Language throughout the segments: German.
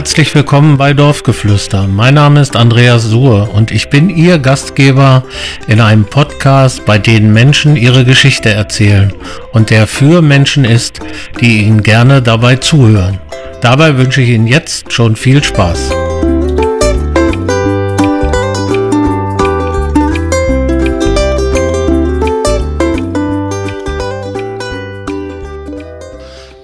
herzlich willkommen bei Dorfgeflüster. Mein Name ist Andreas Suhr und ich bin Ihr Gastgeber in einem Podcast, bei dem Menschen ihre Geschichte erzählen und der für Menschen ist, die Ihnen gerne dabei zuhören. Dabei wünsche ich Ihnen jetzt schon viel Spaß.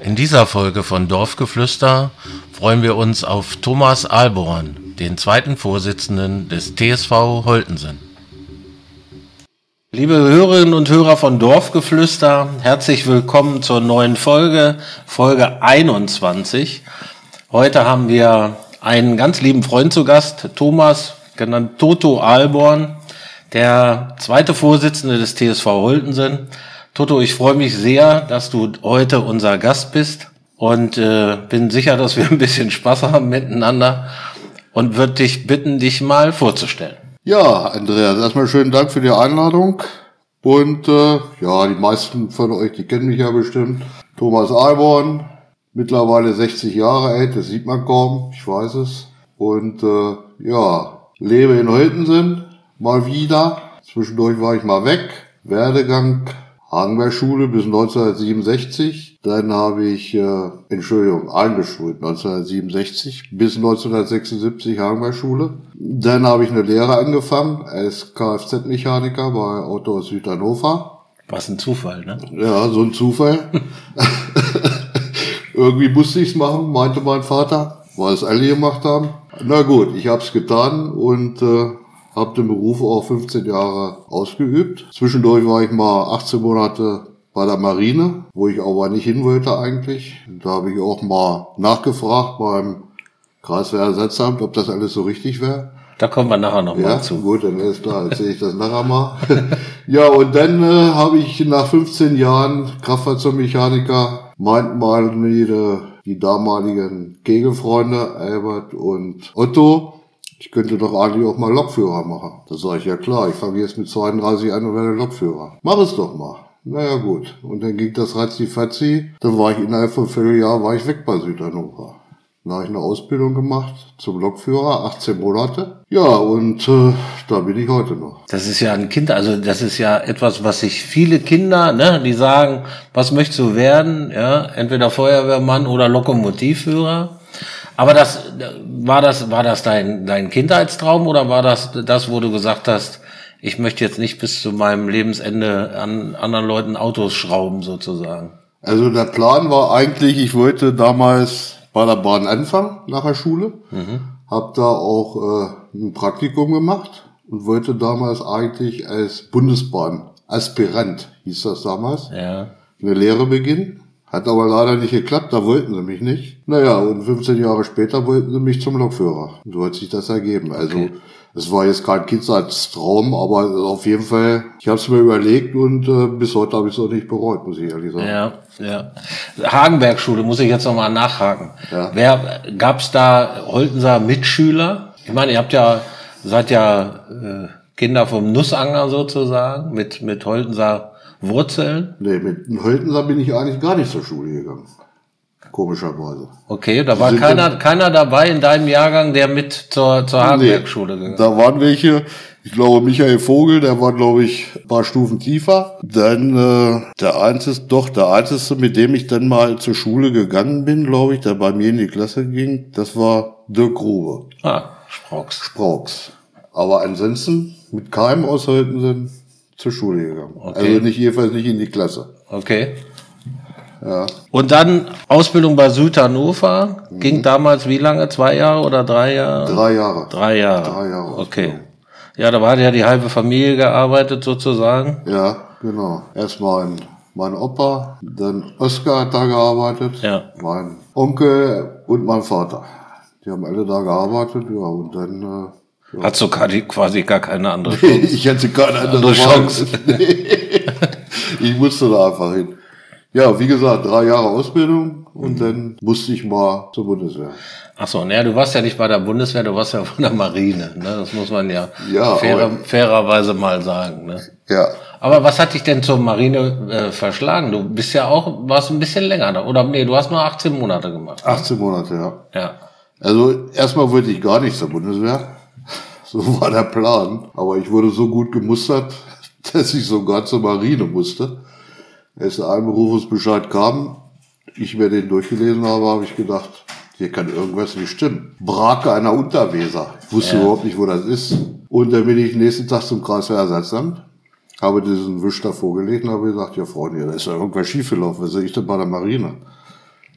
In dieser Folge von Dorfgeflüster freuen wir uns auf Thomas Alborn, den zweiten Vorsitzenden des TSV Holtensen. Liebe Hörerinnen und Hörer von Dorfgeflüster, herzlich willkommen zur neuen Folge, Folge 21. Heute haben wir einen ganz lieben Freund zu Gast, Thomas, genannt Toto Alborn, der zweite Vorsitzende des TSV Holtensen. Toto, ich freue mich sehr, dass du heute unser Gast bist und äh, bin sicher, dass wir ein bisschen Spaß haben miteinander und würde dich bitten, dich mal vorzustellen. Ja, Andreas, erstmal schönen Dank für die Einladung. Und äh, ja, die meisten von euch, die kennen mich ja bestimmt. Thomas Alborn, mittlerweile 60 Jahre alt, das sieht man kaum, ich weiß es. Und äh, ja, lebe in Holtensen, mal wieder. Zwischendurch war ich mal weg. Werdegang Hagenberg-Schule bis 1967. Dann habe ich, äh, Entschuldigung, eingeschult 1967 bis 1976 Hagenberg-Schule. Dann habe ich eine Lehre angefangen als Kfz-Mechaniker bei Auto aus Südhannover. Was ein Zufall, ne? Ja, so ein Zufall. Irgendwie musste ich's machen, meinte mein Vater, weil es alle gemacht haben. Na gut, ich habe es getan und äh, habe den Beruf auch 15 Jahre ausgeübt. Zwischendurch war ich mal 18 Monate bei der Marine, wo ich aber nicht hin wollte eigentlich. Da habe ich auch mal nachgefragt beim Kreiswehrersatzamt, ob das alles so richtig wäre. Da kommen wir nachher nochmal Ja, zu. gut, dann ist klar, erzähle ich das nachher mal. ja, und dann äh, habe ich nach 15 Jahren Kraftfahrzeugmechaniker, meinten mal die, die damaligen Kegelfreunde, Albert und Otto, ich könnte doch eigentlich auch mal Lokführer machen. Da sage ich, ja klar, ich fange jetzt mit 32 an und werde Lokführer. Mach es doch mal. Naja gut. Und dann ging das ratzi-fatzi. Dann war ich innerhalb von Vierteljahr war ich weg bei Südhannover. Dann habe ich eine Ausbildung gemacht zum Lokführer, 18 Monate. Ja, und äh, da bin ich heute noch. Das ist ja ein Kind, also das ist ja etwas, was sich viele Kinder, ne, die sagen, was möchtest du werden? Ja, entweder Feuerwehrmann oder Lokomotivführer. Aber das war das war das dein dein Kindheitstraum oder war das das, wo du gesagt hast, ich möchte jetzt nicht bis zu meinem Lebensende an anderen Leuten Autos schrauben sozusagen? Also der Plan war eigentlich, ich wollte damals bei der Bahn anfangen nach der Schule, mhm. habe da auch äh, ein Praktikum gemacht und wollte damals eigentlich als Bundesbahn Aspirant hieß das damals, Ja. eine Lehre beginnen. Hat aber leider nicht geklappt, da wollten sie mich nicht. Naja, und 15 Jahre später wollten sie mich zum Lokführer. So hat sich das ergeben. Also Okay. es war jetzt kein Kindheitstraum, aber auf jeden Fall, ich habe es mir überlegt und äh, bis heute habe ich es auch nicht bereut, muss ich ehrlich sagen. Ja, ja. Hagenberg-Schule muss ich jetzt nochmal nachhaken. Ja. Wer gab's da Holtenser Mitschüler? Ich meine, ihr habt ja, seid ja äh, Kinder vom Nussanger sozusagen, mit, mit Holtenser Wurzeln. Nee, mit dem Höltenser bin ich eigentlich gar nicht zur Schule gegangen. Komischerweise. Okay, da war keiner, keiner dabei in deinem Jahrgang, der mit zur, zur Hagenberg-Schule gegangen ist. Da waren welche, ich glaube Michael Vogel, der war glaube ich ein paar Stufen tiefer. Dann äh, der einzige, doch der einzige, mit dem ich dann mal zur Schule gegangen bin, glaube ich, der bei mir in die Klasse ging, das war Dirk Grube, Ah, Sprocks. Spraux. Aber ansonsten mit keinem aus Höltensen zur Schule gegangen. Okay. Also nicht jedenfalls nicht in die Klasse. Okay. Ja. Und dann Ausbildung bei Südhannover. Ging damals wie lange? Zwei Jahre oder drei Jahre? Drei Jahre. Drei Jahre. Drei Jahre Okay. Ja, da war ja die halbe Familie gearbeitet sozusagen. Ja, genau. Erst mein, mein Opa, dann Oskar hat da gearbeitet, Ja. mein Onkel und mein Vater. Die haben alle da gearbeitet, ja, und dann, Hat so quasi- gar keine andere Chance. ich hatte keine andere Andere Chance. Ich musste da einfach hin. Ja, wie gesagt, drei Jahre Ausbildung und dann musste ich mal zur Bundeswehr. Ach so, naja, du warst ja nicht bei der Bundeswehr, du warst ja von der Marine. Ne? Das muss man ja, Ja, fairer, fairerweise mal sagen. Ne? Ja, Aber was hat dich denn zur Marine äh, verschlagen? Du bist ja auch, warst ein bisschen länger da. Oder nee, du hast nur 18 Monate gemacht. 18 Monate, ja. Ja. Also erstmal wollte ich gar nicht zur Bundeswehr. So war der Plan. Aber ich wurde so gut gemustert, dass ich sogar zur Marine musste. Als der Einberufungsbescheid kam, ich mir den durchgelesen habe, habe ich gedacht, hier kann irgendwas nicht stimmen. Brake einer Unterweser. Ich wusste ja. überhaupt nicht, wo das ist. Und dann bin ich nächsten Tag zum Kreiswehrersatzamt, habe diesen Wisch da vorgelegt und habe gesagt, ja Freunde, da ist ja irgendwas schiefgelaufen. Was sehe ich denn bei der Marine?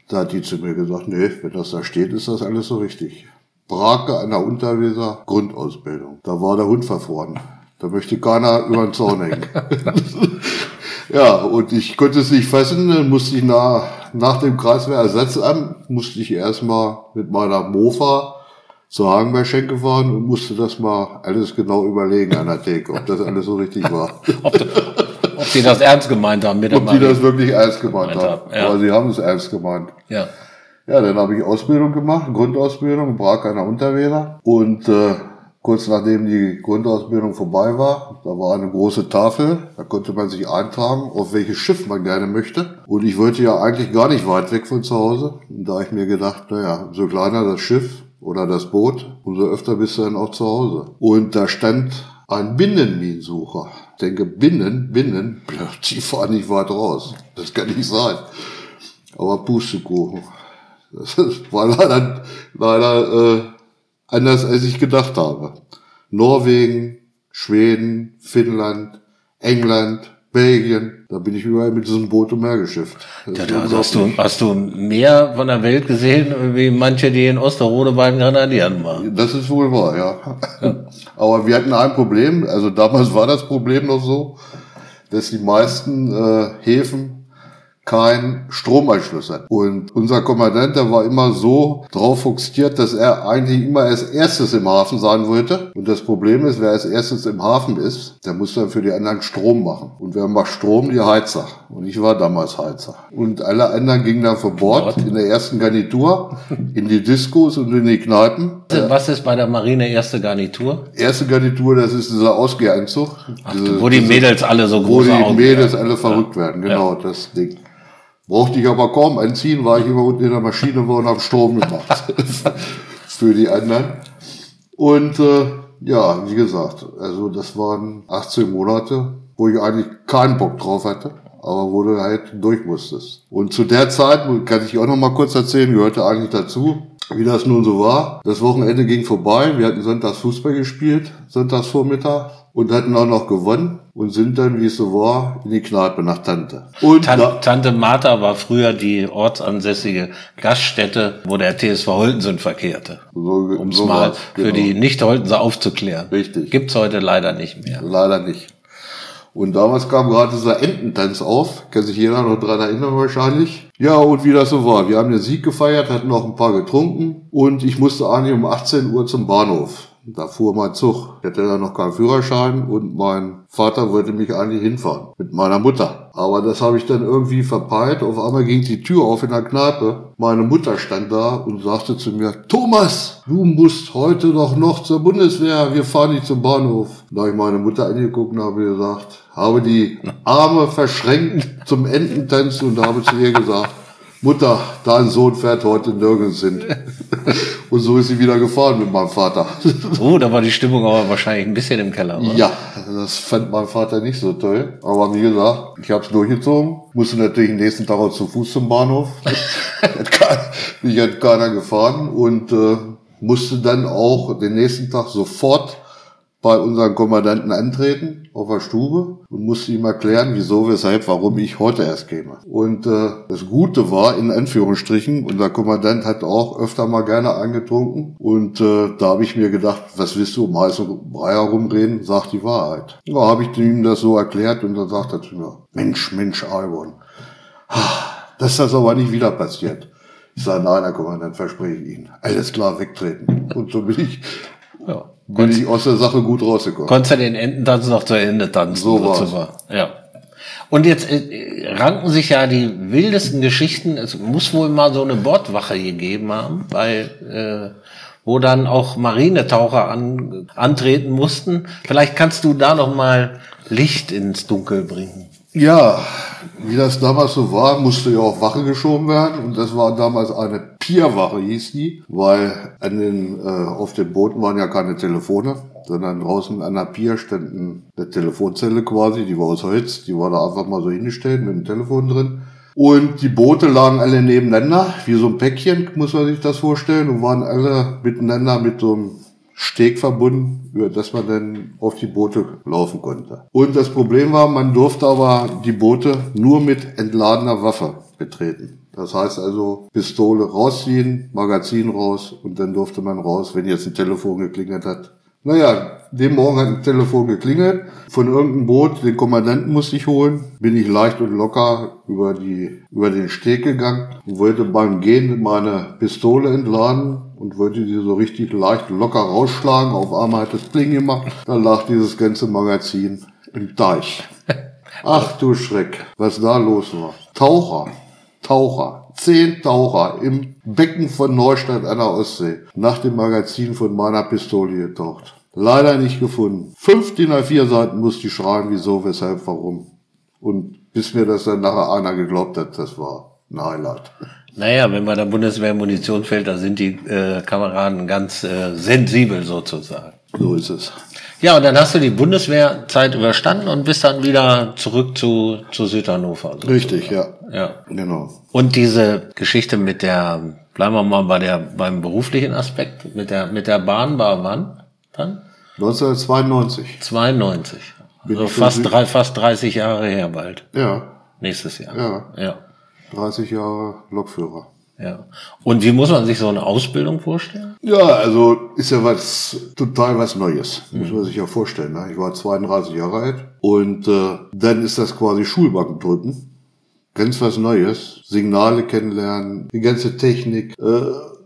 Da hat die zu mir gesagt, nee, wenn das da steht, ist das alles so richtig. Brake einer Unterweser, Grundausbildung. Da war der Hund verfroren. Da möchte keiner über den Zaun hängen. ja, und ich konnte es nicht fassen, dann musste ich nach, nach dem Kreiswehrersatzamt, musste ich erstmal mit meiner Mofa zur Hagenberg-Schenke fahren und musste das mal alles genau überlegen an der Theke, ob das alles so richtig war. ob, ob die das ernst gemeint haben mit der Ob die das wirklich ernst gemeint haben. Ja. Aber sie haben es ernst gemeint. Ja. Ja, dann habe ich Ausbildung gemacht, Grundausbildung, Prag an der Unterweser und äh, kurz nachdem die Grundausbildung vorbei war, da war eine große Tafel, da konnte man sich eintragen, auf welches Schiff man gerne möchte. Und ich wollte ja eigentlich gar nicht weit weg von zu Hause. Und da ich mir gedacht, naja, so kleiner das Schiff oder das Boot, umso öfter bist du dann auch zu Hause. Und da stand ein Binnenminensucher. Ich denke, Binnen, Binnen, die fahren nicht weit raus. Das kann nicht sein. Aber Pustekuchen. Das war leider, leider äh, anders als ich gedacht habe. Norwegen, Schweden, Finnland, England, Belgien, da bin ich überall mit diesem Boot umhergeschifft. Ja, da hast du, hast du mehr von der Welt gesehen, wie manche, die in Osterode bei den Grenadieren waren. Das ist wohl wahr, ja. ja. Aber wir hatten ein Problem, also damals war das Problem noch so, dass die meisten äh, Häfen kein Stromanschluss hat. Und unser Kommandant, der war immer so drauf fokussiert, dass er eigentlich immer als erstes im Hafen sein wollte. Und das Problem ist, wer als erstes im Hafen ist, der muss dann für die anderen Strom machen. Und wer macht Strom? Die Heizer. Und ich war damals Heizer. Und alle anderen gingen dann von Bord in der ersten Garnitur in die Diskos und in die Kneipen. Was ist bei der Marine erste Garnitur? Erste Garnitur, das ist dieser. Ach, diese, wo die Mädels alle so groß Wo die Mädels alle verrückt ja. werden, genau, ja. das Ding. Brauchte ich aber kaum anziehen, war ich immer unten in der Maschine und habe Strom gemacht für die anderen. Und äh, ja, wie gesagt, also das waren 18 Monate, wo ich eigentlich keinen Bock drauf hatte, aber wo du halt durch musstest. Und zu der Zeit, kann ich auch noch mal kurz erzählen, gehörte eigentlich dazu, wie das nun so war. Das Wochenende ging vorbei, wir hatten sonntags Fußball gespielt, sonntags Vormittag und hatten auch noch gewonnen und sind dann, wie es so war, in die Kneipe nach Tante. Und Tan Tante Martha war früher die ortsansässige Gaststätte, wo der TSV Holtensen verkehrte. So, um es so mal für genau. die Nicht-Holtenser aufzuklären. Richtig. Gibt's heute leider nicht mehr. Leider nicht. Und damals kam gerade dieser Ententanz auf, kann sich jeder noch dran erinnern wahrscheinlich. Ja, und wie das so war. Wir haben den Sieg gefeiert, hatten noch ein paar getrunken und ich musste eigentlich um 18 Uhr zum Bahnhof. Da fuhr mein Zug. Ich hatte da noch keinen Führerschein und mein Vater wollte mich eigentlich hinfahren mit meiner Mutter. Aber das habe ich dann irgendwie verpeilt. Auf einmal ging die Tür auf in der Kneipe. Meine Mutter stand da und sagte zu mir, Thomas, du musst heute doch noch zur Bundeswehr. Wir fahren nicht zum Bahnhof. Da ich meine Mutter angeguckt und habe gesagt, habe die Arme verschränkt zum Ententanzen und habe zu ihr gesagt, Mutter, dein Sohn fährt heute nirgends hin. Und so ist sie wieder gefahren mit meinem Vater. Oh, da war die Stimmung aber wahrscheinlich ein bisschen im Keller, oder? Ja, das fand mein Vater nicht so toll. Aber wie gesagt, ich habe es durchgezogen. Musste natürlich den nächsten Tag auch zu Fuß zum Bahnhof. Mich hat keiner gefahren und äh, musste dann auch den nächsten Tag sofort bei unserem Kommandanten antreten auf der Stube und musste ihm erklären, wieso, weshalb, warum ich heute erst käme. Und äh, das Gute war, in Anführungsstrichen, unser Kommandant hat auch öfter mal gerne angetrunken und äh, da habe ich mir gedacht, was willst du um heißen Brei herumreden, sag die Wahrheit. Da habe ich ihm das so erklärt und dann sagt er zu mir, Mensch, Mensch, Albon, dass das aber nicht wieder passiert. Ich sage, nein, Herr Kommandant, verspreche ich Ihnen. Alles klar, wegtreten. Und so bin ich ja bin ich aus der Sache gut rausgekommen. Konntest du den Ententanz noch zu Ende tanzen? So war Ja. Und jetzt äh, ranken sich ja die wildesten Geschichten. Es muss wohl mal so eine Bordwache gegeben haben, weil äh, wo dann auch Marinetaucher an, antreten mussten. Vielleicht kannst du da noch mal Licht ins Dunkel bringen. Ja, wie das damals so war, musste ja auch Wache geschoben werden. Und das war damals eine Pierwache, hieß die, weil an den, äh, auf den Booten waren ja keine Telefone, sondern draußen an der Pier stand eine Telefonzelle quasi, die war aus Holz, die war da einfach mal so hingestellt mit dem Telefon drin. Und die Boote lagen alle nebeneinander, wie so ein Päckchen, muss man sich das vorstellen, und waren alle miteinander mit so einem Steg verbunden, über das man dann auf die Boote laufen konnte. Und das Problem war, man durfte aber die Boote nur mit entladener Waffe betreten. Das heißt also Pistole rausziehen, Magazin raus und dann durfte man raus, wenn jetzt ein Telefon geklingelt hat. Naja, dem Morgen hat ein Telefon geklingelt. Von irgendeinem Boot, den Kommandanten musste ich holen. Bin ich leicht und locker über die, über den Steg gegangen und wollte beim Gehen meine Pistole entladen und wollte die so richtig leicht locker rausschlagen. Auf einmal hat es Pling gemacht. Da lag dieses ganze Magazin im Deich. Ach du Schreck, was da los war. Taucher, Taucher, zehn Taucher im Becken von Neustadt an der Ostsee nach dem Magazin von meiner Pistole getaucht. Leider nicht gefunden. Fünf DIN A4 Seiten musste ich schreiben, wieso, weshalb, warum. Und bis mir das dann nachher einer geglaubt hat, das war ein Highlight. Naja, wenn bei der Bundeswehr Munition fällt, da sind die äh, Kameraden ganz äh, sensibel sozusagen. So ist es. Ja, und dann hast du die Bundeswehrzeit überstanden und bist dann wieder zurück zu, zu Südhannover. sozusagen. Richtig, ja. Ja. Genau. Und diese Geschichte mit der, bleiben wir mal bei der, beim beruflichen Aspekt, mit der, mit der Bahn dann? 1992. 92. Bin Also fast, drei, fast 30 Jahre her bald. Ja, Nächstes Jahr. Ja. Ja. 30 Jahre Lokführer. Ja. Und wie muss man sich so eine Ausbildung vorstellen? Ja, also ist ja was total was Neues, muss man sich ja vorstellen. Ne? Ich war 32 Jahre alt und äh, dann ist das quasi Schulbanken drücken. Ganz was Neues. Signale kennenlernen, die ganze Technik. Äh,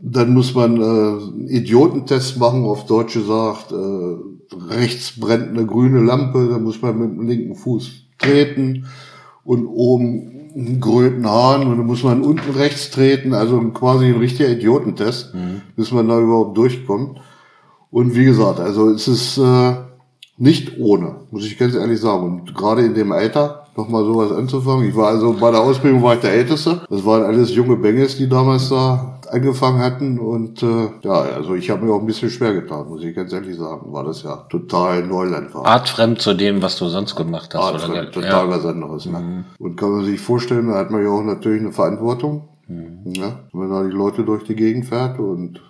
dann muss man äh, einen Idiotentest machen, auf Deutsch gesagt. Äh, rechts brennt eine grüne Lampe, da muss man mit dem linken Fuß treten und oben einen gröten Hahn und dann muss man unten rechts treten, also quasi ein richtiger Idiotentest, bis man da überhaupt durchkommt. Und wie gesagt, also es ist äh, nicht ohne, muss ich ganz ehrlich sagen. Und gerade in dem Alter nochmal sowas anzufangen. Ich war also bei der Ausbildung war ich der Älteste. Das waren alles junge Benges, die damals da angefangen hatten. Und äh, ja, also ich habe mir auch ein bisschen schwer getan, muss ich ganz ehrlich sagen, weil das ja total Neuland war. Artfremd zu dem, was du sonst gemacht hast. Artfremd, oder? total Ja. was anderes. Ne? Und kann man sich vorstellen, da hat man ja auch natürlich eine Verantwortung, ne? wenn man da die Leute durch die Gegend fährt. Und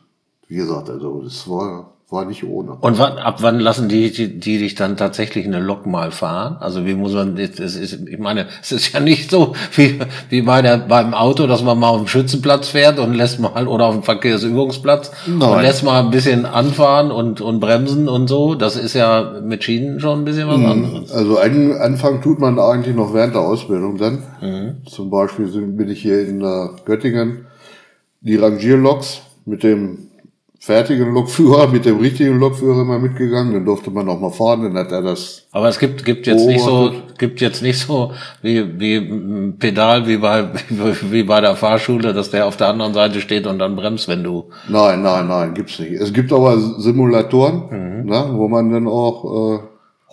wie gesagt, also es war, war nicht ohne. Und wann, ab wann lassen die, die, die dich dann tatsächlich eine Lok mal fahren? Also wie muss man, es ist, ich meine, es ist ja nicht so wie, wie bei der, beim Auto, dass man mal auf dem Schützenplatz fährt und lässt mal, oder auf dem Verkehrsübungsplatz Nein. und lässt mal ein bisschen anfahren und, und bremsen und so. Das ist ja mit Schienen schon ein bisschen was anderes. Also an, Anfang tut man eigentlich noch während der Ausbildung dann. Zum Beispiel bin ich hier in äh, Göttingen die Rangierloks mit dem fertigen Lokführer, mit dem richtigen Lokführer immer mitgegangen. Dann durfte man auch mal fahren, dann hat er das Aber es gibt, gibt jetzt nicht so, gibt jetzt nicht so wie, wie ein Pedal wie bei, wie bei der Fahrschule, dass der auf der anderen Seite steht und dann bremst, wenn du, Nein, nein, nein, gibt's nicht. Es gibt aber Simulatoren, ne, wo man dann auch äh,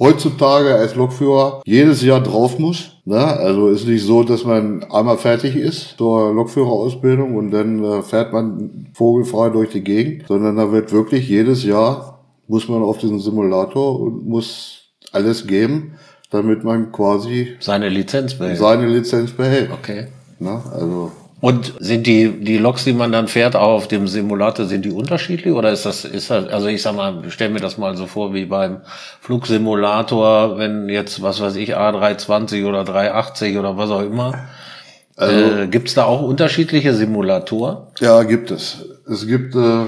heutzutage als Lokführer jedes Jahr drauf muss. Ne? Also ist nicht so, dass man einmal fertig ist zur Lokführerausbildung und dann äh, fährt man vogelfrei durch die Gegend, sondern da wird wirklich jedes Jahr muss man auf diesen Simulator und muss alles geben, damit man quasi seine Lizenz behält. seine Lizenz behält. Okay. Ne? Also Und sind die, die Loks, die man dann fährt, auch auf dem Simulator, sind die unterschiedlich? Oder ist das, ist das, also ich sag mal, stell mir das mal so vor wie beim Flugsimulator, wenn jetzt, was weiß ich, A320 oder 380 oder was auch immer. äh, gibt's da auch unterschiedliche Simulatoren? Ja, gibt es. Es gibt äh,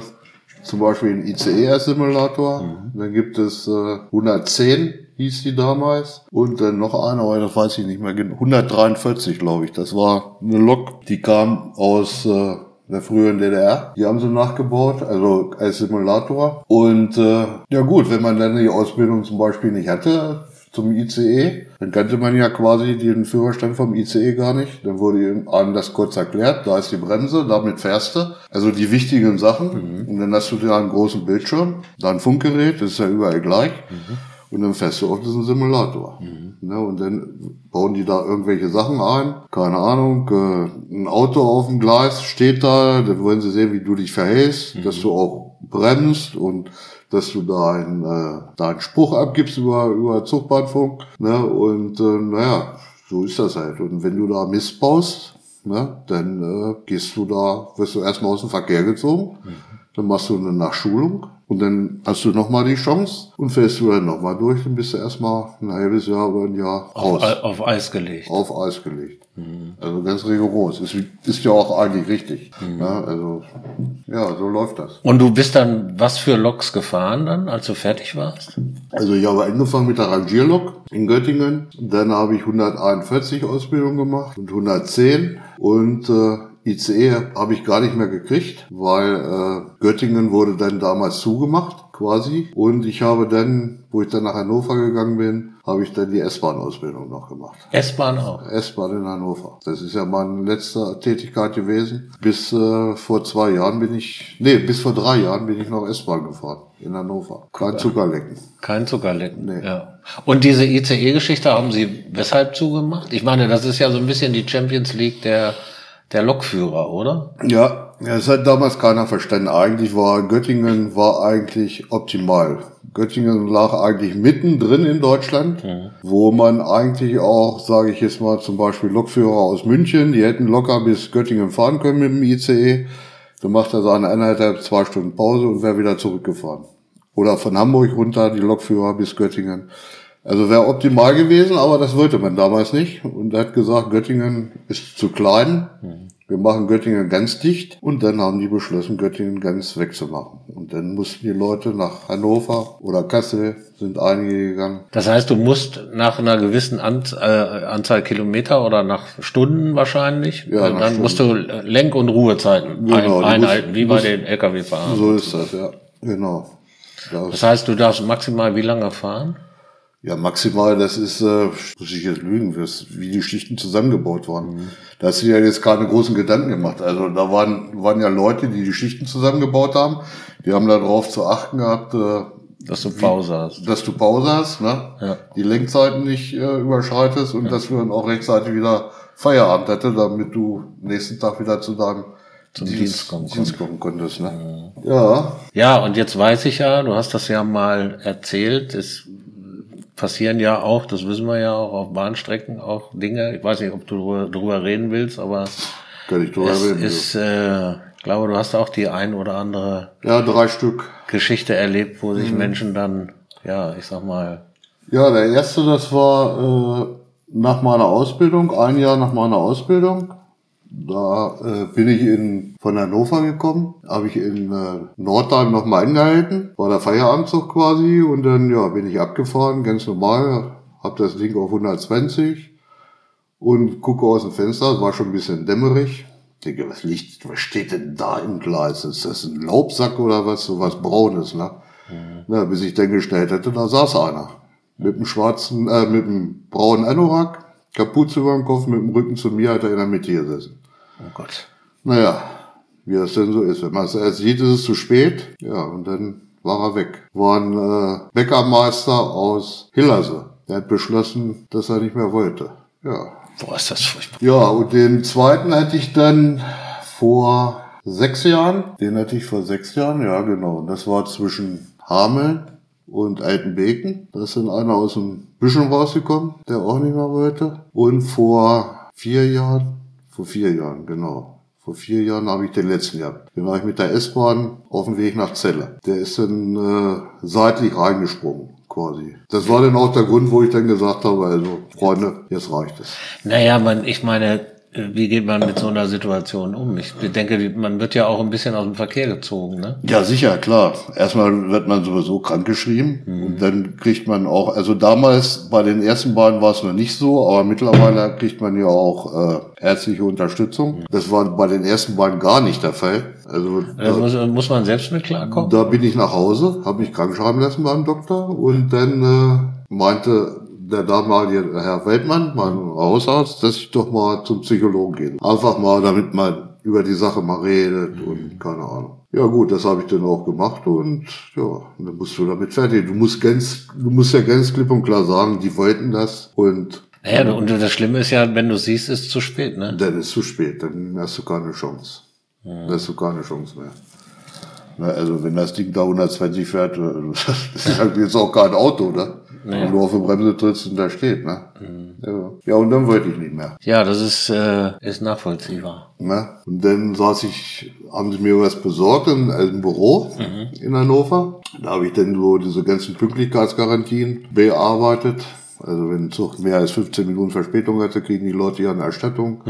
zum Beispiel einen ICE-Simulator, dann gibt es äh, 110, hieß die damals, und dann noch einer, aber das weiß ich nicht mehr genau, 143, glaube ich. Das war eine Lok, die kam aus äh, der früheren DDR. Die haben sie nachgebaut, also als Simulator. Und äh, ja gut, wenn man dann die Ausbildung zum Beispiel nicht hatte, zum ICE, dann kannte man ja quasi den Führerstand vom ICE gar nicht. Dann wurde einem das kurz erklärt, da ist die Bremse, damit fährst du. Also die wichtigen Sachen. Und dann hast du da einen großen Bildschirm, da ein Funkgerät, das ist ja überall gleich. Und dann fährst du auf diesen Simulator. Mhm. Ne, und dann bauen die da irgendwelche Sachen ein. Keine Ahnung, äh, ein Auto auf dem Gleis steht da, dann wollen sie sehen, wie du dich verhältst, mhm. dass du auch bremst und dass du deinen äh, deinen Spruch abgibst über, über Zugbahnfunk. Ne? Und äh, naja, so ist das halt. Und wenn du da Mist baust, ne, dann äh, gehst du da, wirst du erstmal aus dem Verkehr gezogen, mhm. Dann machst du eine Nachschulung und dann hast du nochmal die Chance und fährst du dann nochmal durch, dann bist du erstmal ein halbes Jahr oder ein Jahr raus. Auf, auf Eis gelegt. Auf Eis gelegt. Mhm. Also ganz rigoros. Ist, ist ja auch eigentlich richtig. Mhm. Ja, also, ja, so läuft das. Und du bist dann was für Loks gefahren dann, als du fertig warst? Also ich habe angefangen mit der Rangierlok in Göttingen. Dann habe ich 141 Ausbildung gemacht und 110 und äh, ICE habe ich gar nicht mehr gekriegt, weil äh, Göttingen wurde dann damals zugemacht quasi. Und ich habe dann, wo ich dann nach Hannover gegangen bin, habe ich dann die S-Bahn-Ausbildung noch gemacht. S-Bahn auch? S-Bahn in Hannover. Das ist ja meine letzte Tätigkeit gewesen. Bis äh, vor zwei Jahren bin ich, nee, bis vor drei Jahren bin ich noch S-Bahn gefahren in Hannover. Kein Zuckerlecken. Kein Zuckerlecken, nee. ja. Und diese ICE-Geschichte haben Sie weshalb zugemacht? Ich meine, das ist ja so ein bisschen die Champions League der der Lokführer, oder? Ja, es hat damals keiner verstanden. Eigentlich war Göttingen war eigentlich optimal. Göttingen lag eigentlich mittendrin in Deutschland, mhm. wo man eigentlich auch, sage ich jetzt mal, zum Beispiel Lokführer aus München, die hätten locker bis Göttingen fahren können mit dem ICE. Dann macht er seine eineinhalb, zwei Stunden Pause und wäre wieder zurückgefahren. Oder von Hamburg runter, die Lokführer bis Göttingen. Also wäre optimal gewesen, aber das wollte man damals nicht. Und er hat gesagt, Göttingen ist zu klein. Wir machen Göttingen ganz dicht. Und dann haben die beschlossen, Göttingen ganz wegzumachen. Und dann mussten die Leute nach Hannover oder Kassel, sind einige gegangen. Das heißt, du musst nach einer gewissen Ant, äh, Anzahl Kilometer oder nach Stunden wahrscheinlich, ja, äh, dann Stunden. musst du Lenk- und Ruhezeiten genau, ein, einhalten, musst, wie bei den Lkw-Fahrern. So ist das, ja. Genau. Das, das heißt, du darfst maximal wie lange fahren? Ja, maximal, das ist, äh, muss ich jetzt lügen, wie die Schichten zusammengebaut waren. Mhm. Da hast du ja jetzt keine großen Gedanken gemacht. Also da waren, waren ja Leute, die die Schichten zusammengebaut haben. Die haben darauf zu achten gehabt, äh, dass du Pause hast. Dass du Pause hast, ne? Ja. Die Lenkzeiten nicht äh, überschreitest und ja. dass du dann auch rechtzeitig wieder Feierabend hätte, damit du nächsten Tag wieder zu deinem zum Dienst, Dienst kommen, Dienst kommen konntest. Ne? Mhm. Ja. Ja, und jetzt weiß ich ja, du hast das ja mal erzählt, es passieren ja auch, das wissen wir ja auch auf Bahnstrecken, auch Dinge. Ich weiß nicht, ob du darüber, reden willst, aber Kann ich drüber es reden, ist, äh, ich glaube, du hast auch die ein oder andere ja, drei Stück. Geschichte erlebt, wo sich mhm. Menschen dann, ja, ich sag mal. Ja, der erste, das war äh, nach meiner Ausbildung, ein Jahr nach meiner Ausbildung. Da äh, bin ich in, von Hannover gekommen, habe ich in äh, Nordheim nochmal angehalten, war der Feierabendzug quasi und dann ja bin ich abgefahren, ganz normal, hab das Ding auf 120 und gucke aus dem Fenster, war schon ein bisschen dämmerig. Ich denke, was liegt, was steht denn da im Gleis? Ist das ein Laubsack oder was, so was Braunes, ne? Mhm. Na, bis ich dann gestellt hätte, da saß einer. Mit dem schwarzen, äh, mit dem braunen Anorak, Kapuze über dem Kopf, mit dem Rücken zu mir hat er in der Mitte gesessen. Oh Gott. Naja, wie das denn so ist. Wenn man es erst sieht, ist es zu spät. Ja, und dann war er weg. War ein äh, Bäckermeister aus Hillerse. Der hat beschlossen, dass er nicht mehr wollte. Ja. Boah, ist das furchtbar. Ja, und den zweiten hatte ich dann vor sechs Jahren. Den hatte ich vor sechs Jahren, ja genau. Das war zwischen Hameln und Altenbeken. Da ist dann einer aus dem Büschen rausgekommen, der auch nicht mehr wollte. Und vor vier Jahren vor vier Jahren, genau. Vor vier Jahren habe ich den letzten gehabt. Den habe ich mit der S-Bahn auf dem Weg nach Celle. Der ist dann äh, seitlich reingesprungen quasi. Das war dann auch der Grund, wo ich dann gesagt habe, also Freunde, jetzt reicht es. Naja, man, ich meine, wie geht man mit so einer Situation um? Ich denke, man wird ja auch ein bisschen aus dem Verkehr gezogen, ne? Ja, sicher, klar. Erstmal wird man sowieso krankgeschrieben mhm. und dann kriegt man auch, also damals bei den ersten beiden war es noch nicht so, aber mittlerweile kriegt man ja auch äh, ärztliche Unterstützung. Mhm. Das war bei den ersten beiden gar nicht der Fall. Also da, muss, muss, man selbst mit klarkommen. Da bin ich nach Hause, habe mich krank schreiben lassen beim Doktor und dann äh, meinte der damalige Herr Weltmann, mein Hausarzt, dass ich doch mal zum Psychologen gehe. Einfach mal, damit man über die Sache mal redet und keine Ahnung. Ja gut, das habe ich dann auch gemacht und ja, dann musst du damit fertig. Du musst ganz, du musst ja ganz klipp und klar sagen, die wollten das und Naja, und das Schlimme ist ja, wenn du siehst, ist zu spät, ne? dann ist zu spät, dann hast du keine Chance. Dann hast du keine Chance mehr. Na, also wenn das Ding da 120 fährt, äh, das ist halt jetzt auch kein Auto, ne? Wenn du auf der Bremse trittst und da steht, ne? Ja. ja, und dann wollte ich nicht mehr. Ja, das ist, äh, ist nachvollziehbar. Ne? Und dann saß ich, haben sie mir was besorgt in einem Büro in Hannover. Da habe ich dann so diese ganzen Pünktlichkeitsgarantien bearbeitet. Also wenn ein Zug mehr als 15 Minuten Verspätung hatte, kriegen die Leute ja eine Erstattung.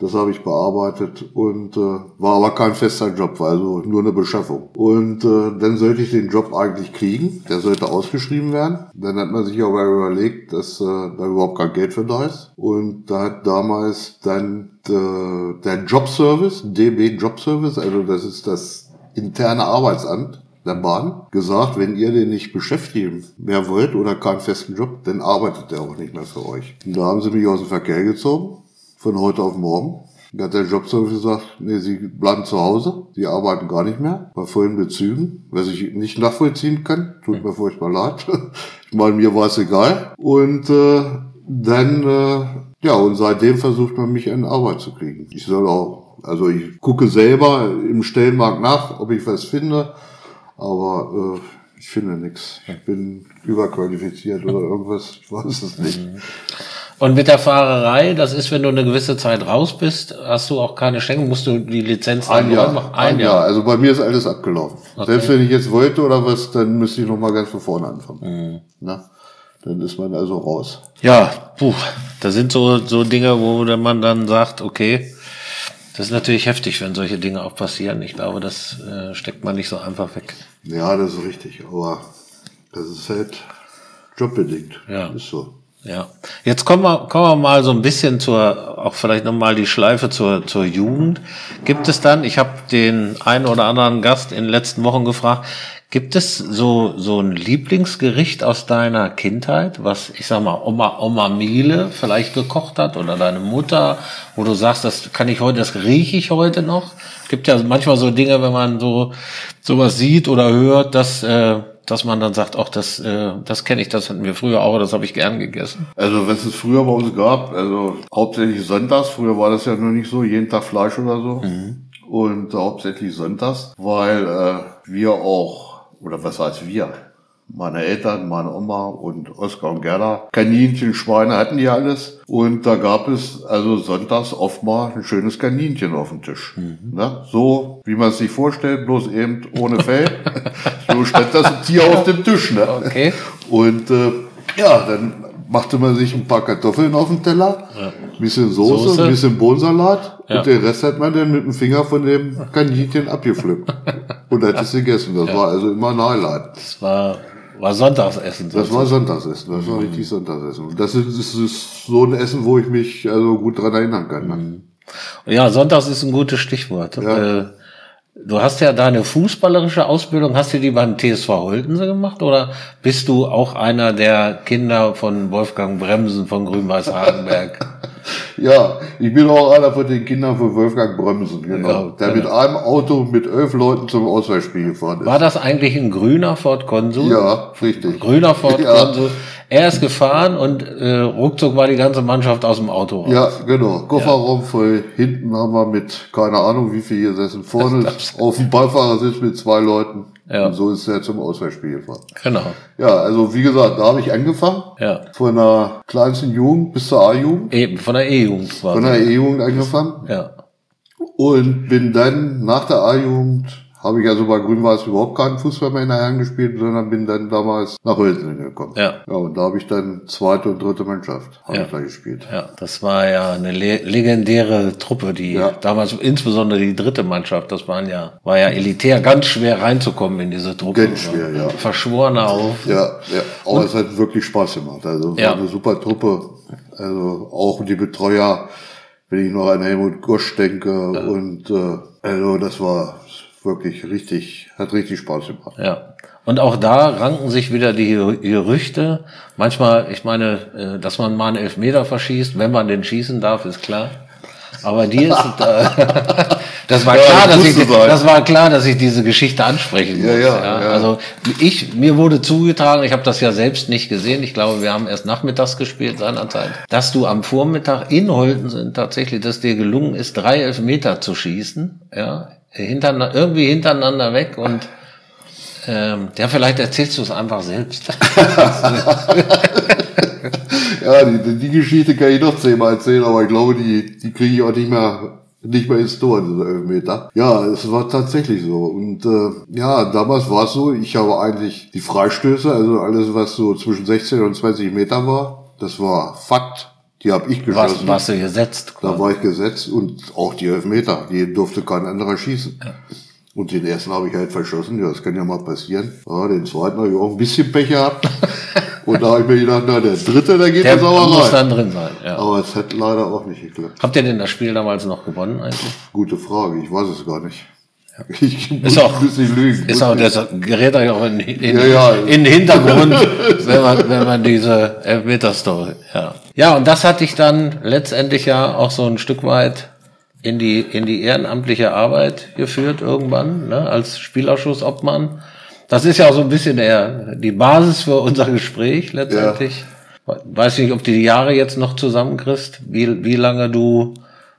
Das habe ich bearbeitet und äh, war aber kein fester Job, war also nur eine Beschaffung. Und äh, dann sollte ich den Job eigentlich kriegen, der sollte ausgeschrieben werden. Dann hat man sich aber überlegt, dass äh, da überhaupt kein Geld für da ist. Und da hat damals dann äh, der Jobservice, DB Jobservice, also das ist das interne Arbeitsamt, der Bahn gesagt, wenn ihr den nicht beschäftigen mehr wollt oder keinen festen Job, dann arbeitet der auch nicht mehr für euch. Und da haben sie mich aus dem Verkehr gezogen, von heute auf morgen. Da hat der Jobservice gesagt, nee, sie bleiben zu Hause, sie arbeiten gar nicht mehr, bei vollen Bezügen, was ich nicht nachvollziehen kann, tut mir furchtbar leid. Ich meine, mir war es egal. Und äh, dann, äh, ja, und seitdem versucht man mich in Arbeit zu kriegen. Ich soll auch, also ich gucke selber im Stellenmarkt nach, ob ich was finde, aber äh, ich finde nichts. Ich bin überqualifiziert oder irgendwas, ich weiß es nicht. Und mit der Fahrerei, das ist, wenn du eine gewisse Zeit raus bist, hast du auch keine Schenken, musst du die Lizenz Ein Jahr, machen? ein Jahr. Also bei mir ist alles abgelaufen. Selbst wenn ich jetzt wollte oder was, dann müsste ich noch mal ganz von vorne anfangen. Na? Dann ist man also raus. Ja, puh, das sind so, so Dinge, wo man dann sagt, okay, das ist natürlich heftig, wenn solche Dinge auch passieren. Ich glaube, das äh, steckt man nicht so einfach weg. Ja, das ist richtig. Aber das ist halt jobbedingt. Ja. Ist so. Ja, jetzt kommen wir, kommen wir mal so ein bisschen zur, auch vielleicht nochmal die Schleife zur, zur Jugend. Gibt es dann, ich habe den einen oder anderen Gast in den letzten Wochen gefragt, gibt es so, so ein Lieblingsgericht aus deiner Kindheit, was, ich sag mal, Oma, Oma Miele vielleicht gekocht hat oder deine Mutter, wo du sagst, das kann ich heute, das rieche ich heute noch? Gibt ja manchmal so Dinge, wenn man so sowas sieht oder hört, dass, äh, dass man dann sagt, auch das, äh, das kenne ich, das hatten wir früher auch, das habe ich gern gegessen. Also was es früher bei uns gab, also hauptsächlich sonntags, früher war das ja noch nicht so, jeden Tag Fleisch oder so. Und hauptsächlich sonntags, weil äh, wir auch, oder was heißt wir? Meine Eltern, meine Oma und Oskar und Gerda, Kaninchen, Schweine hatten die alles. Und da gab es also sonntags oft mal ein schönes Kaninchen auf dem Tisch. Ne? So, wie man es sich vorstellt, bloß eben ohne Fell. so stand das Tier auf dem Tisch. Ne? Okay. Und äh, ja, dann machte man sich ein paar Kartoffeln auf den Teller, ein bisschen Soße, Soße. ein bisschen Bohnensalat Ja. und den Rest hat man dann mit dem Finger von dem Kaninchen abgepflückt und hat es gegessen. Das war also immer ein Highlight. Das war, war Sonntagsessen. Das war Sonntagsessen, das war richtig Sonntagsessen. Und das ist, das ist so ein Essen, wo ich mich also gut dran erinnern kann. Ne? Ja, Sonntags ist ein gutes Stichwort. Ja. Äh, Du hast ja deine fußballerische Ausbildung, hast du die beim TSV Holtense gemacht oder bist du auch einer der Kinder von Wolfgang Bremsen von Grün-Weiß Hagenberg? Ja, ich bin auch einer von den Kindern von Wolfgang Bremsen, genau. Ja, der mit einem Auto mit elf Leuten zum Ausweichspiel gefahren ist. War das eigentlich ein grüner Ford Konsul? Ja, richtig. Grüner Ford Ja. Konsul. Er ist gefahren und äh, ruckzuck war die ganze Mannschaft aus dem Auto raus. Ja, genau. Kofferraum voll. Hinten haben wir mit, keine Ahnung, wie viel gesessen. Vorne auf dem Beifahrersitz mit zwei Leuten. Ja. Und so ist er zum Ausweichspiel gefahren. Genau. Ja, also wie gesagt, da habe ich angefangen. Ja. Von der kleinsten Jugend bis zur A-Jugend. Eben, von der E-Jugend Von der E-Jugend angefangen. Ja. Und bin dann nach der A-Jugend, habe ich also bei Grün-Weiß überhaupt keinen Fußball mehr in der Herren gespielt, sondern bin dann damals nach Hölzingen gekommen. Ja. Ja, und da habe ich dann zweite und dritte Mannschaft habe Ja. ich da gespielt. Ja, das war ja eine le legendäre Truppe, die Ja. damals insbesondere die dritte Mannschaft, das waren ja, war ja elitär, ganz schwer reinzukommen in diese Truppe. Ganz schwer, ja. Verschworene auf. Ja, ja. Aber es hat wirklich Spaß gemacht. Also war eine super Truppe. Also auch die Betreuer, wenn ich noch an Helmut Gosch denke und äh, also das war wirklich richtig, hat richtig Spaß gemacht. Ja. Und auch da ranken sich wieder die Gerüchte. Manchmal, ich meine, äh, dass man mal einen Elfmeter verschießt, wenn man den schießen darf, ist klar. Aber dir ist äh, Das war Ja, klar, das dass ich, sein. das war klar, dass ich diese Geschichte ansprechen muss. Ja, ja, ja. Also ich, mir wurde zugetragen, ich habe das ja selbst nicht gesehen. Ich glaube, wir haben erst nachmittags gespielt seinerzeit, dass du am Vormittag in Holtensen tatsächlich, dass dir gelungen ist, drei Elfmeter zu schießen, ja, hintereinander, irgendwie hintereinander weg und ähm, ja, vielleicht erzählst du es einfach selbst. Ja, die, die Geschichte kann ich noch zehnmal erzählen, aber ich glaube, die, die kriege ich auch nicht mehr, nicht mehr ins Tor, diese Elfmeter. Ja, es war tatsächlich so. Und äh, ja, damals war es so, ich habe eigentlich die Freistöße, also alles, was so zwischen 16 und 20 Meter war, das war Fakt. Die habe ich geschossen. was du gesetzt. Da war ich gesetzt und auch die Elfmeter, die durfte kein anderer schießen. Und den ersten habe ich halt verschossen, ja, das kann ja mal passieren. Ja, den zweiten habe ich auch ein bisschen Pech gehabt. und da habe ich mir gedacht, na, der dritte, der geht Der jetzt aber muss rein. dann drin sein. Ja. Aber es hat leider auch nicht geklappt. Habt ihr denn das Spiel damals noch gewonnen eigentlich? Gute Frage, ich weiß es gar nicht. Ich muss Ist auch- ein bisschen lügen. Ist auch, das gerät euch auch in, in, Ja, ja. in den Hintergrund, wenn man, wenn man diese Elfmeter-Story, ja. Ja, und das hatte ich dann letztendlich ja auch so ein Stück weit in die, in die ehrenamtliche Arbeit geführt irgendwann, ne, als Spielausschuss-Obmann. Das ist ja auch so ein bisschen der, die Basis für unser Gespräch letztendlich. Weiß nicht, ob du die Jahre jetzt noch zusammenkriegst, wie, wie lange du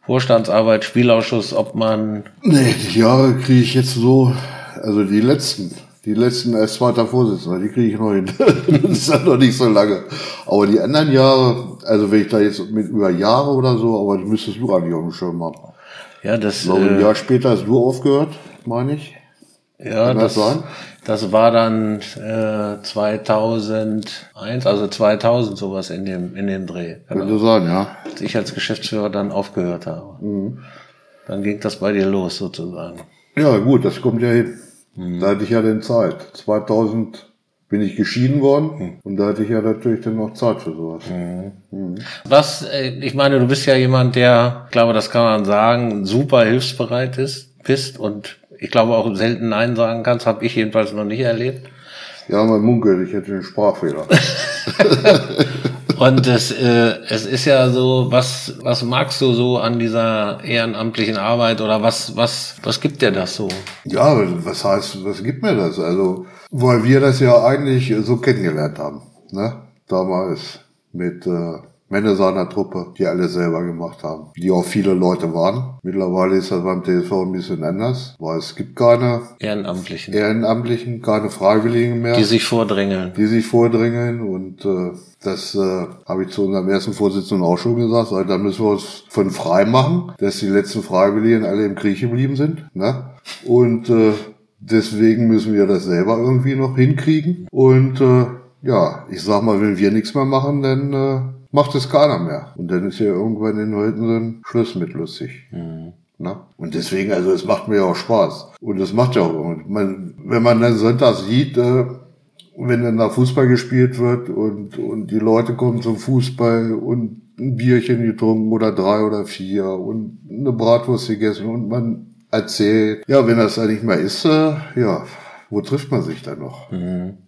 Vorstandsarbeit, Spielausschuss, Obmann, Nee, die Jahre kriege ich jetzt so, also die letzten, die letzten als zweiter Vorsitzender, die kriege ich noch hin. das ist ja noch nicht so lange. Aber die anderen Jahre, also wenn ich da jetzt mit über Jahre oder so, aber die müsstest du eigentlich auf dem Schirm haben. ja, das, Ich glaube, ein äh, Jahr später hast du aufgehört, meine ich. Ja, das, das das war dann äh, 2001, also 2000 sowas in dem in dem Dreh, genau. Könnte sein, ja. als ich als Geschäftsführer dann aufgehört habe. Mhm. Dann ging das bei dir los sozusagen. Ja, gut, das kommt ja hin. Mhm. Da hatte ich ja dann Zeit. 2000 bin ich geschieden Mhm. worden und da hatte ich ja natürlich dann noch Zeit für sowas. Was, äh, ich meine, du bist ja jemand, der, ich glaube, das kann man sagen, super hilfsbereit ist, bist und ich glaube auch selten Nein sagen kannst, habe ich jedenfalls noch nicht erlebt. Ja, man munkelt, ich hätte einen Sprachfehler. Und es, äh, es ist ja so, was, was magst du so an dieser ehrenamtlichen Arbeit oder was, was, was gibt dir das so? Ja, was heißt, was gibt mir das? Also, weil wir das ja eigentlich so kennengelernt haben, ne? Damals mit äh, Männer seiner Truppe, die alle selber gemacht haben, die auch viele Leute waren. Mittlerweile ist das beim TSV ein bisschen anders, weil es gibt keine Ehrenamtlichen, Ehrenamtlichen, keine Freiwilligen mehr. die sich vordrängeln. die sich vordrängeln und äh, das äh, habe ich zu unserem ersten Vorsitzenden auch schon gesagt, also, da müssen wir uns von frei machen, dass die letzten Freiwilligen alle im Krieg geblieben sind. Ne? Und äh, deswegen müssen wir das selber irgendwie noch hinkriegen. Und äh, ja, ich sag mal, wenn wir nichts mehr machen, dann äh, macht es keiner mehr. Und dann ist ja irgendwann in Holtensen Schluss mit lustig. Ne? Und deswegen, also es macht mir ja auch Spaß. Und es macht ja auch, man, wenn man dann Sonntag sieht, äh, wenn dann da Fußball gespielt wird und, und die Leute kommen zum Fußball und ein Bierchen getrunken oder drei oder vier und eine Bratwurst gegessen und man erzählt, ja, wenn das da nicht mehr ist, äh, ja, wo trifft man sich dann noch?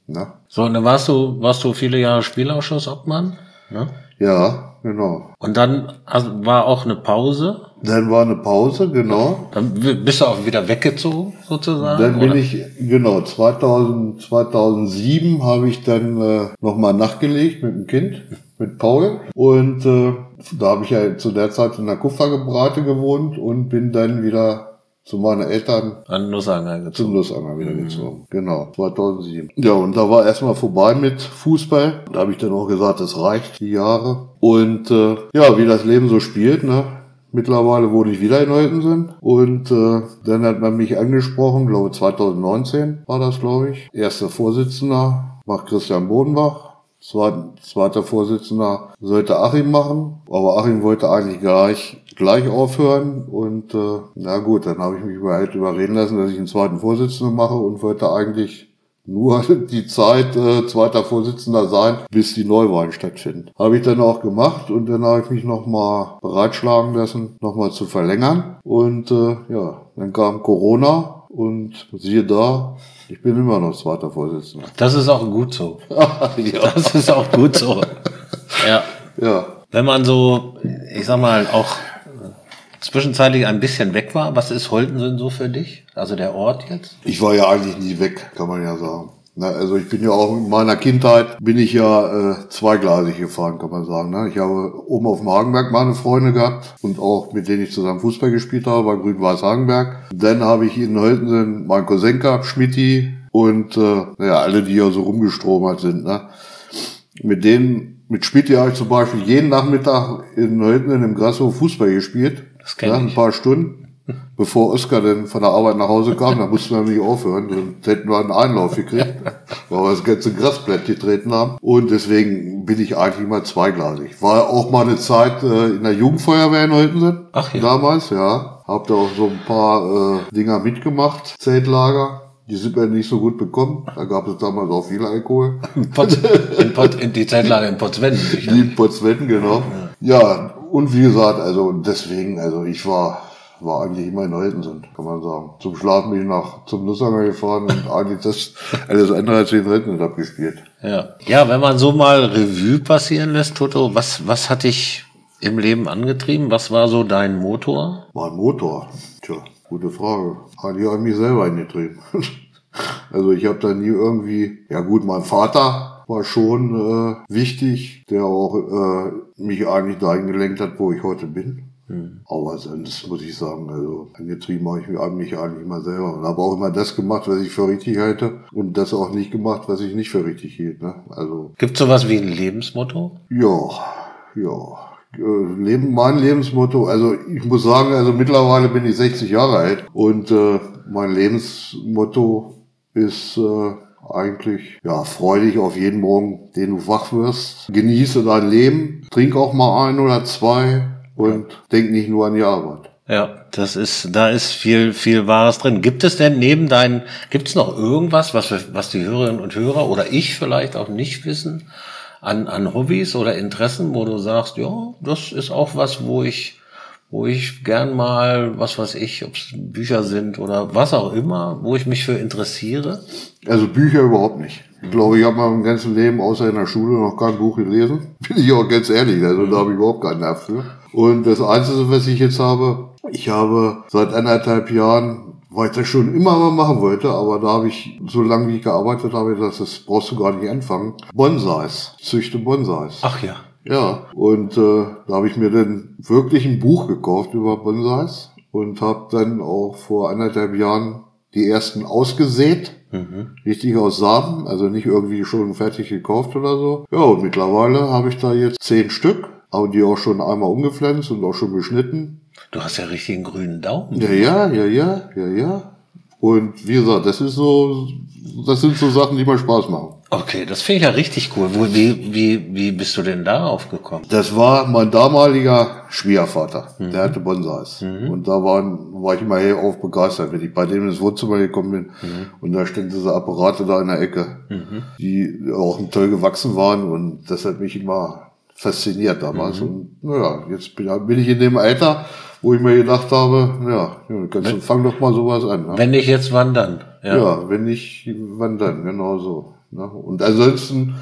Na? So, und dann warst du, warst du viele Jahre Spielausschuss-Obmann, ne? Ja, genau. Und dann hast- war auch eine Pause. Dann war eine Pause, genau. Dann bist du auch wieder weggezogen, sozusagen. Dann bin oder? ich, genau, 2000, 2007 habe ich dann äh, nochmal nachgelegt mit dem Kind, mit Paul. Und äh, da habe ich ja zu der Zeit in der Kupfergebrate gewohnt und bin dann wieder zu meinen Eltern an Nussanger gezogen. zum Nussanger wieder gezogen. Genau, 2007. Ja, und da war erstmal vorbei mit Fußball. Da habe ich dann auch gesagt, das reicht, die Jahre. Und äh, ja, wie das Leben so spielt, ne? Mittlerweile wohne ich wieder in Holtensen und äh, dann hat man mich angesprochen, glaube 2019 war das, glaube ich. Erster Vorsitzender war Christian Bodenbach. Zweiter, zweiter Vorsitzender sollte Achim machen, aber Achim wollte eigentlich gleich, gleich aufhören und äh, na gut, dann habe ich mich halt überreden lassen, dass ich einen zweiten Vorsitzenden mache und wollte eigentlich nur die Zeit äh, zweiter Vorsitzender sein, bis die Neuwahlen stattfinden. Habe ich dann auch gemacht und dann habe ich mich nochmal bereitschlagen lassen, nochmal zu verlängern. Und äh, ja, dann kam Corona und siehe da, ich bin immer noch zweiter Vorsitzender. Das ist auch gut so. ja. Das ist auch gut so. Ja. ja, Wenn man so, ich sag mal, auch zwischenzeitlich ein bisschen weg war. Was ist Holtensen so für dich? Also der Ort jetzt? Ich war ja eigentlich nie weg, kann man ja sagen. Na, also ich bin ja auch in meiner Kindheit bin ich ja äh, zweigleisig gefahren, kann man sagen. Ne? Ich habe oben auf dem Hagenberg meine Freunde gehabt und auch mit denen ich zusammen Fußball gespielt habe, bei Grün-Weiß Hagenberg. Dann habe ich in Holtensen meinen Cousin gehabt, Schmidti und äh, naja, alle, die ja so rumgestromert sind. Ne? Mit denen, mit Schmidti habe ich zum Beispiel jeden Nachmittag in Holtensen im Grashof Fußball gespielt. Das kenn ja, ich. ein paar Stunden. Bevor Oskar dann von der Arbeit nach Hause kam, da mussten wir nicht aufhören, sonst hätten wir einen Einlauf gekriegt, weil wir das ganze Grasblatt getreten haben. Und deswegen bin ich eigentlich immer zweigleisig. War auch mal eine Zeit äh, in der Jugendfeuerwehr in Holtensen. Ach ja. Damals, ja. Hab da auch so ein paar äh, Dinger mitgemacht, Zeltlager. Die sind mir nicht so gut bekommen. Da gab es damals auch viel Alkohol. In, Pot, in, Pot, in die Zeitlage in Potsdam. Die in Potsdam, genau. Ja, und wie gesagt, also deswegen, also ich war war eigentlich immer in Holtensen, kann man sagen. Zum Schlafen bin ich nach zum Nussanger gefahren und eigentlich das alles andere als in Holtensen abgespielt. Ja. ja, wenn man so mal Revue passieren lässt, Toto, was, was hat dich im Leben angetrieben? Was war so dein Motor? Mein Motor? Tja, gute Frage. Eigentlich ich mich selber eingetrieben. also ich habe da nie irgendwie, ja gut, mein Vater war schon äh, wichtig, der auch äh, mich eigentlich dahin gelenkt hat, wo ich heute bin. Aber sonst muss ich sagen, also angetrieben habe ich mich eigentlich immer selber und habe auch immer das gemacht, was ich für richtig halte und das auch nicht gemacht, was ich nicht für richtig hielt. Ne? Also Gibt sowas wie ein Lebensmotto? ja, ja. Äh, Leben, mein Lebensmotto, also ich muss sagen, also mittlerweile bin ich 60 Jahre alt und äh, mein Lebensmotto ist äh, eigentlich ja freudig auf jeden Morgen, den du wach wirst. Genieße dein Leben, trink auch mal ein oder zwei und denk nicht nur an die Arbeit. Ja, das ist, da ist viel, viel Wahres drin. Gibt es denn neben deinen, gibt es noch irgendwas, was, wir, was die Hörerinnen und Hörer oder ich vielleicht auch nicht wissen, an, an Hobbys oder Interessen, wo du sagst, ja, das ist auch was, wo ich, wo ich gern mal, was weiß ich, ob es Bücher sind oder was auch immer, wo ich mich für interessiere? Also Bücher überhaupt nicht. Ich glaube, ich habe mein ganzes Leben außer in der Schule noch kein Buch gelesen. Bin ich auch ganz ehrlich, also da habe ich überhaupt keinen Nerv für. Und das Einzige, was ich jetzt habe, ich habe seit anderthalb Jahren, weil ich das schon immer mal machen wollte, aber da habe ich, so lange wie ich gearbeitet habe, das, das brauchst du gar nicht anfangen, Bonsais, züchte Bonsais. Ach ja. Ja, und äh, da habe ich mir dann wirklich ein Buch gekauft über Bonsais und habe dann auch vor anderthalb Jahren die ersten ausgesät. Richtig aus Samen, also nicht irgendwie schon fertig gekauft oder so. Ja, und mittlerweile habe ich da jetzt zehn Stück, aber die auch schon einmal umgepflanzt und auch schon beschnitten. Du hast ja richtig einen grünen Daumen. Ja, ja, ja, ja, ja, ja. Und wie gesagt, das ist so, das sind so Sachen, die mir Spaß machen. Okay, das finde ich ja richtig cool. Wo, wie, wie, wie bist du denn darauf gekommen? Das war mein damaliger Schwiegervater, der hatte Bonsais. Und da waren, war ich immer hellauf begeistert, wenn ich bei dem ins Wohnzimmer gekommen bin. Und da standen diese Apparate da in der Ecke, die auch toll gewachsen waren. Und das hat mich immer fasziniert damals. Und naja, jetzt bin, bin ich in dem Alter, wo ich mir gedacht habe, ja, ja kannst du, fang doch mal sowas an. Ne? Wenn nicht jetzt, wann dann? Ja. wenn nicht, wann dann, genau so. Ne? Und ansonsten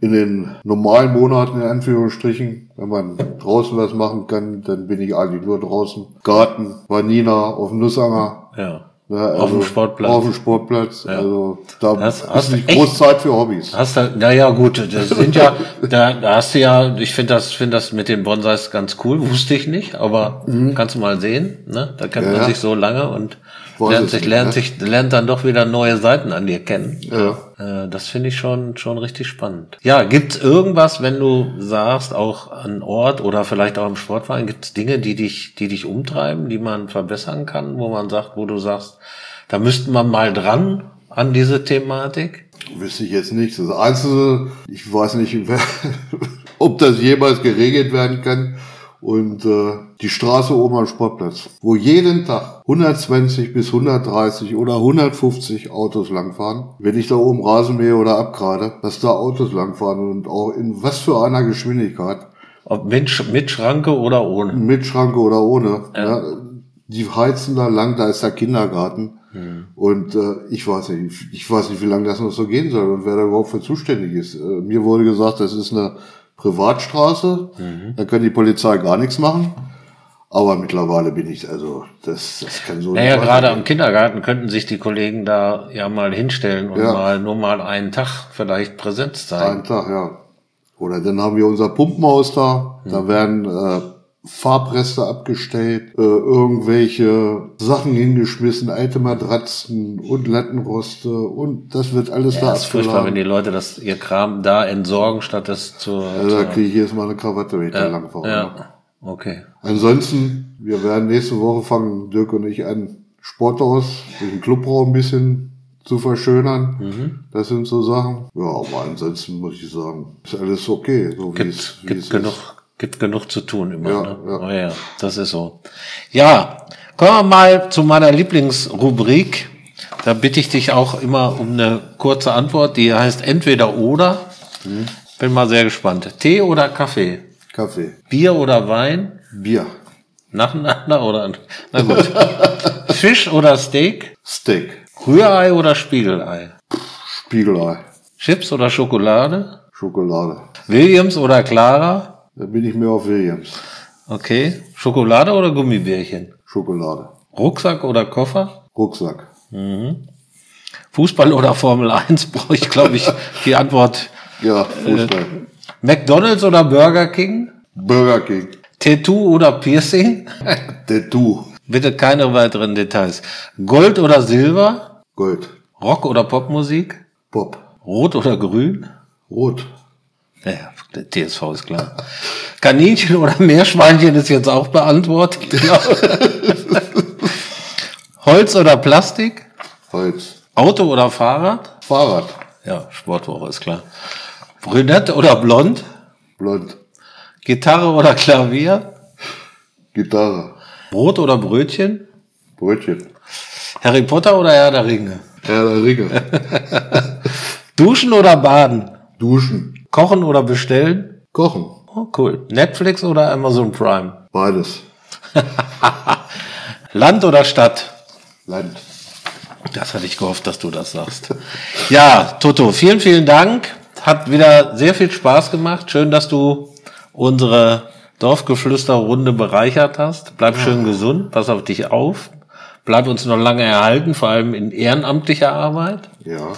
in den normalen Monaten, in Anführungsstrichen, wenn man draußen was machen kann, dann bin ich eigentlich nur draußen. Garten, Vanina, auf dem Nussanger. ja. Ne? Auf dem Sportplatz. Auf dem Sportplatz. Also da Das hast du nicht echt- groß Zeit für Hobbys. Hast du, na ja, gut, das sind ja, da, da hast du ja, ich finde das, finde das mit den Bonsais ganz cool, wusste ich nicht, aber kannst du mal sehen, ne? Da kennt Mhm. Ja, man ja. sich so lange und lernt sich, nicht, lernt ne? sich, lernt dann doch wieder neue Seiten an dir kennen. Ja. Äh, Das finde ich schon, schon richtig spannend. Ja, gibt's irgendwas, wenn du sagst, auch an Ort oder vielleicht auch im Sportverein, gibt's Dinge, die dich, die dich umtreiben, die man verbessern kann, wo man sagt, wo du sagst, da müssten wir mal dran an diese Thematik? Wüsste ich jetzt nicht. Das Einzige, ich weiß nicht, ob das jemals geregelt werden kann. Und äh, die Straße oben am Sportplatz, wo jeden Tag 120 bis 130 oder 150 Autos langfahren. Wenn ich da oben Rasen mähe oder abgrade, dass da Autos langfahren und auch in was für einer Geschwindigkeit, Ob mit, Sch- mit Schranke oder ohne? mit Schranke oder ohne. Ja. die heizen da lang, da ist der Kindergarten. Und äh, ich weiß nicht, ich weiß nicht, wie lange das noch so gehen soll und wer da überhaupt für zuständig ist. Äh, mir wurde gesagt, das ist eine Privatstraße, da kann die Polizei gar nichts machen. Aber mittlerweile bin ich, also das, das kann so Naja, nicht gerade weitergehen. am Kindergarten könnten sich die Kollegen da ja mal hinstellen und Ja. mal nur mal einen Tag vielleicht Präsenz zeigen. Einen Tag, ja. Oder dann haben wir unser Pumpenhaus da. Da werden äh, Farbreste abgestellt, äh, irgendwelche Sachen hingeschmissen, alte Matratzen und Lattenroste und das wird alles da Ja, ist furchtbar, wenn die Leute das ihr Kram da entsorgen, statt das zu. Also da kriege ich jetzt mal eine Krawatte, wenn ich da lang fahre. ja, okay. Ansonsten, wir werden nächste Woche fangen, Dirk und ich an, Sporthaus, den Clubraum ein bisschen zu verschönern. Mhm. Das sind so Sachen. Ja, aber ansonsten muss ich sagen, ist alles okay, so wie es, es genug, ist. Gibt genug zu tun immer. Ja, ne? ja. Oh ja, das ist so. Ja, kommen wir mal zu meiner Lieblingsrubrik. Da bitte ich dich auch immer um eine kurze Antwort, die heißt entweder oder. Mhm. Bin mal sehr gespannt. Tee oder Kaffee? Kaffee, Bier oder Wein? Bier, Nacheinander oder? Na gut. Fisch oder Steak? Steak, Rührei oder Spiegelei? Spiegelei, Chips oder Schokolade? Schokolade. Williams oder Clara? Da bin ich mehr auf Williams. Okay. Schokolade oder Gummibärchen? Schokolade. Rucksack oder Koffer? Rucksack. Fußball oder Formel 1 brauche ich, glaube ich, die Antwort. Ja, Fußball. McDonalds oder Burger King? Burger King. Tattoo oder Piercing? Tattoo. Bitte keine weiteren Details. Gold oder Silber? Gold. Rock oder Popmusik? Pop. Rot oder grün? Rot. Naja, der TSV ist klar. Kaninchen oder Meerschweinchen ist jetzt auch beantwortet. Holz oder Plastik? Holz. Auto oder Fahrrad? Fahrrad. Ja, Sportwoche ist klar. Brünett oder blond? Blond. Gitarre oder Klavier? Gitarre. Brot oder Brötchen? Brötchen. Harry Potter oder Herr der Ringe? Herr der Ringe. Duschen oder baden? Duschen. Kochen oder bestellen? Kochen. Oh, cool. Netflix oder Amazon Prime? Beides. Land oder Stadt? Land. Das hatte ich gehofft, dass du das sagst. Ja, Toto, vielen, vielen Dank. Hat wieder sehr viel Spaß gemacht. Schön, dass du unsere Dorfgeflüsterrunde bereichert hast. Bleib schön gesund, pass auf dich auf. Bleib uns noch lange erhalten, vor allem in ehrenamtlicher Arbeit. Ja.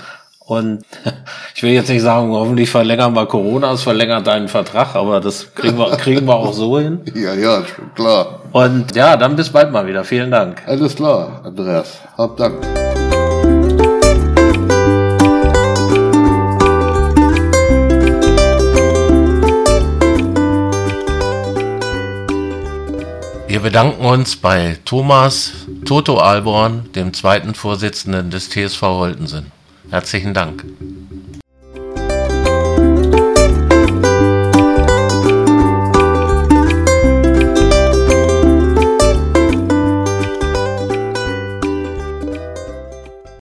Und ich will jetzt nicht sagen, hoffentlich verlängern wir Corona, es verlängert deinen Vertrag, aber das kriegen wir, kriegen wir auch so hin. Ja, ja, klar. Und ja, dann bis bald mal wieder. Vielen Dank. Alles klar, Andreas. Hab Dank. Wir bedanken uns bei Thomas Toto Alborn, dem zweiten Vorsitzenden des TSV Holtensen. Herzlichen Dank.